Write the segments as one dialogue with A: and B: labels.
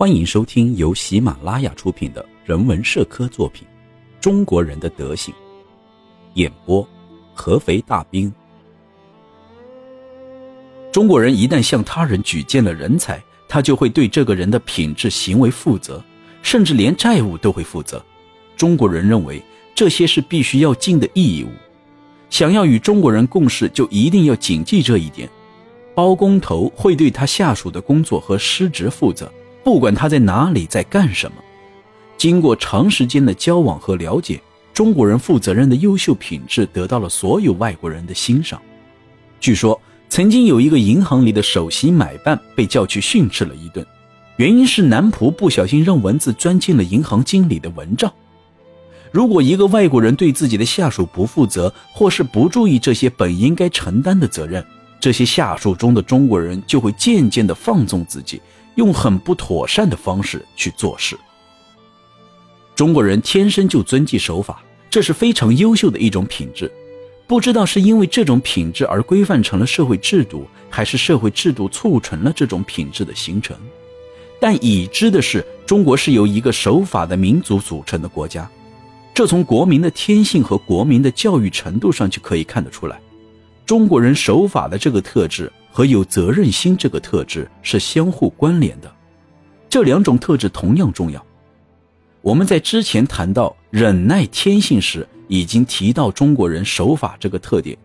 A: 欢迎收听由喜马拉雅出品的人文社科作品《中国人的德行》，演播合肥大兵。中国人一旦向他人举荐了人才，他就会对这个人的品质行为负责，甚至连债务都会负责。中国人认为这些是必须要尽的义务。想要与中国人共事，就一定要谨记这一点。包工头会对他下属的工作和失职负责，不管他在哪里在干什么。经过长时间的交往和了解，中国人负责任的优秀品质得到了所有外国人的欣赏。据说曾经有一个银行里的首席买办被叫去训斥了一顿，原因是男仆不小心让蚊子钻进了银行经理的蚊帐。如果一个外国人对自己的下属不负责，或是不注意这些本应该承担的责任，这些下属中的中国人就会渐渐地放纵自己，用很不妥善的方式去做事。中国人天生就遵纪守法，这是非常优秀的一种品质。不知道是因为这种品质而规范成了社会制度，还是社会制度促成了这种品质的形成。但已知的是，中国是由一个守法的民族组成的国家。这从国民的天性和国民的教育程度上就可以看得出来，中国人守法的这个特质和有责任心这个特质是相互关联的，这两种特质同样重要。我们在之前谈到忍耐天性时，已经提到中国人守法这个特点。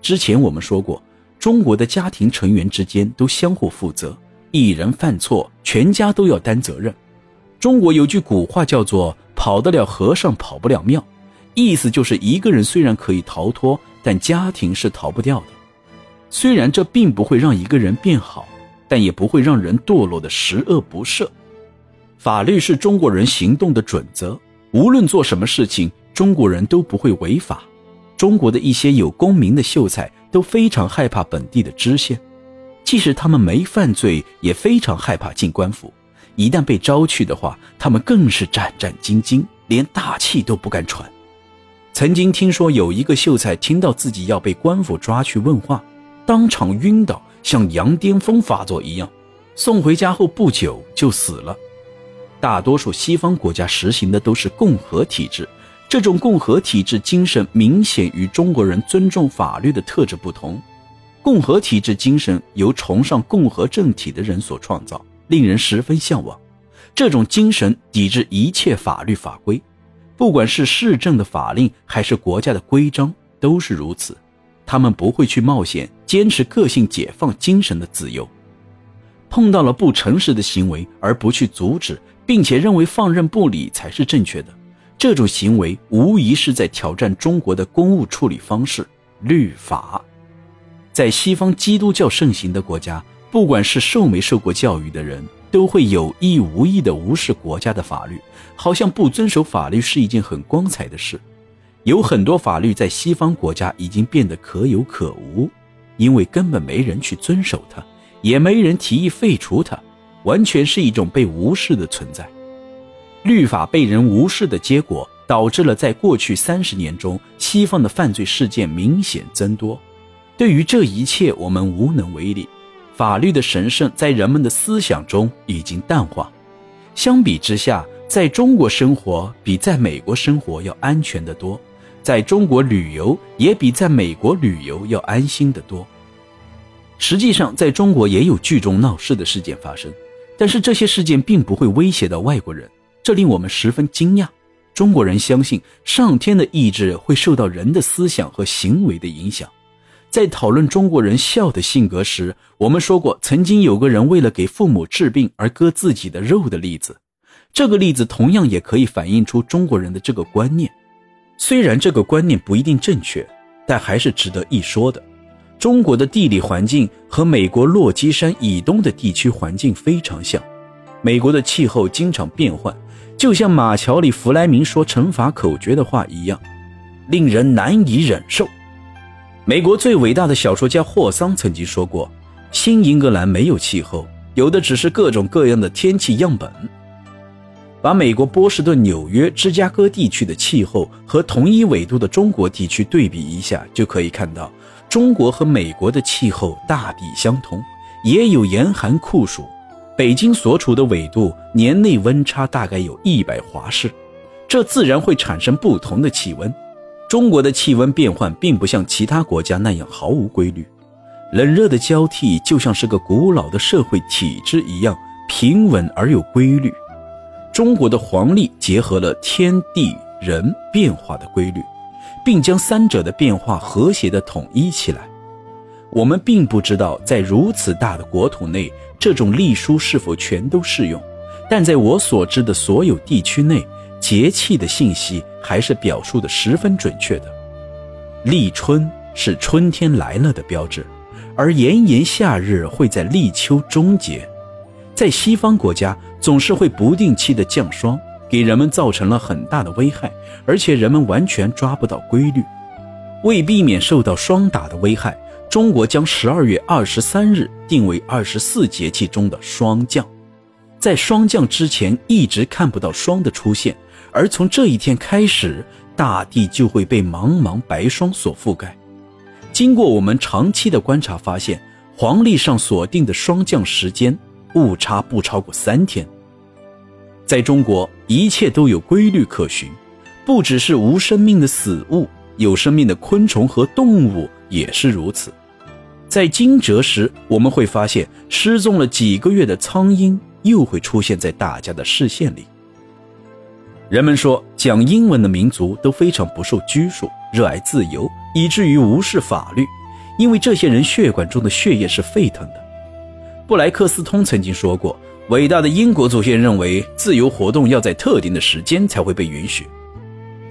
A: 之前我们说过，中国的家庭成员之间都相互负责，一人犯错，全家都要担责任。中国有句古话叫做。跑得了和尚跑不了庙，意思就是一个人虽然可以逃脱，但家庭是逃不掉的。虽然这并不会让一个人变好，但也不会让人堕落的十恶不赦。法律是中国人行动的准则，无论做什么事情，中国人都不会违法。中国的一些有功名的秀才都非常害怕本地的知县，即使他们没犯罪，也非常害怕进官府。一旦被招去的话，他们更是战战兢兢，连大气都不敢喘。曾经听说有一个秀才听到自己要被官府抓去问话，当场晕倒，像羊癫疯发作一样，送回家后不久就死了。大多数西方国家实行的都是共和体制，这种共和体制精神明显与中国人尊重法律的特质不同。共和体制精神由崇尚共和政体的人所创造。令人十分向往，这种精神抵制一切法律法规，不管是市政的法令还是国家的规章，都是如此。他们不会去冒险，坚持个性解放精神的自由。碰到了不诚实的行为而不去阻止，并且认为放任不理才是正确的，这种行为无疑是在挑战中国的公务处理方式——律法。在西方基督教盛行的国家。不管是受没受过教育的人，都会有意无意地无视国家的法律，好像不遵守法律是一件很光彩的事。有很多法律在西方国家已经变得可有可无，因为根本没人去遵守它，也没人提议废除它，完全是一种被无视的存在。律法被人无视的结果，导致了在过去三十年中，西方的犯罪事件明显增多。对于这一切，我们无能为力。法律的神圣在人们的思想中已经淡化，相比之下，在中国生活比在美国生活要安全得多，在中国旅游也比在美国旅游要安心得多。实际上，在中国也有聚众闹事的事件发生，但是这些事件并不会威胁到外国人，这令我们十分惊讶。中国人相信上天的意志会受到人的思想和行为的影响。在讨论中国人孝的性格时，我们说过，曾经有个人为了给父母治病而割自己的肉的例子。这个例子同样也可以反映出中国人的这个观念。虽然这个观念不一定正确，但还是值得一说的。中国的地理环境和美国落基山以东的地区环境非常像，美国的气候经常变换，就像马乔里·弗莱明说乘法口诀的话一样，令人难以忍受。美国最伟大的小说家霍桑曾经说过：“新英格兰没有气候，有的只是各种各样的天气样本。”把美国波士顿、纽约、芝加哥地区的气候和同一纬度的中国地区对比一下，就可以看到，中国和美国的气候大抵相同，也有严寒酷暑。北京所处的纬度年内温差大概有一百华氏，这自然会产生不同的气温。中国的气温变换并不像其他国家那样毫无规律，冷热的交替就像是个古老的社会体制一样平稳而有规律。中国的黄历结合了天地人变化的规律，并将三者的变化和谐的统一起来。我们并不知道在如此大的国土内，这种历书是否全都适用，但在我所知的所有地区内。节气的信息还是表述的十分准确的。立春是春天来了的标志，而炎炎夏日会在立秋终结。在西方国家，总是会不定期的降霜，给人们造成了很大的危害，而且人们完全抓不到规律。为避免受到霜打的危害，中国将十二月二十三日定为二十四节气中的霜降。在霜降之前，一直看不到霜的出现。而从这一天开始，大地就会被茫茫白霜所覆盖。经过我们长期的观察，发现黄历上锁定的霜降时间误差不超过三天。在中国，一切都有规律可循，不只是无生命的死物，有生命的昆虫和动物也是如此。在惊蛰时，我们会发现失踪了几个月的苍鹰又会出现在大家的视线里。人们说，讲英文的民族都非常不受拘束，热爱自由，以至于无视法律，因为这些人血管中的血液是沸腾的。布莱克斯通曾经说过，伟大的英国祖先认为，自由活动要在特定的时间才会被允许。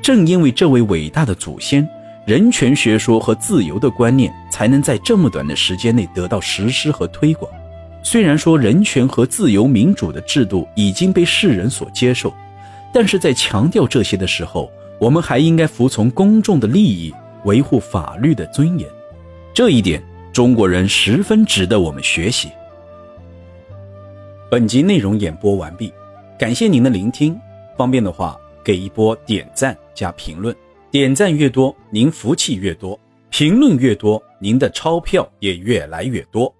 A: 正因为这位伟大的祖先，人权学说和自由的观念才能在这么短的时间内得到实施和推广。虽然说人权和自由民主的制度已经被世人所接受。但是在强调这些的时候，我们还应该服从公众的利益，维护法律的尊严。这一点，中国人十分值得我们学习。本集内容演播完毕，感谢您的聆听。方便的话，给一波点赞加评论，点赞越多，您福气越多；评论越多，您的钞票也越来越多。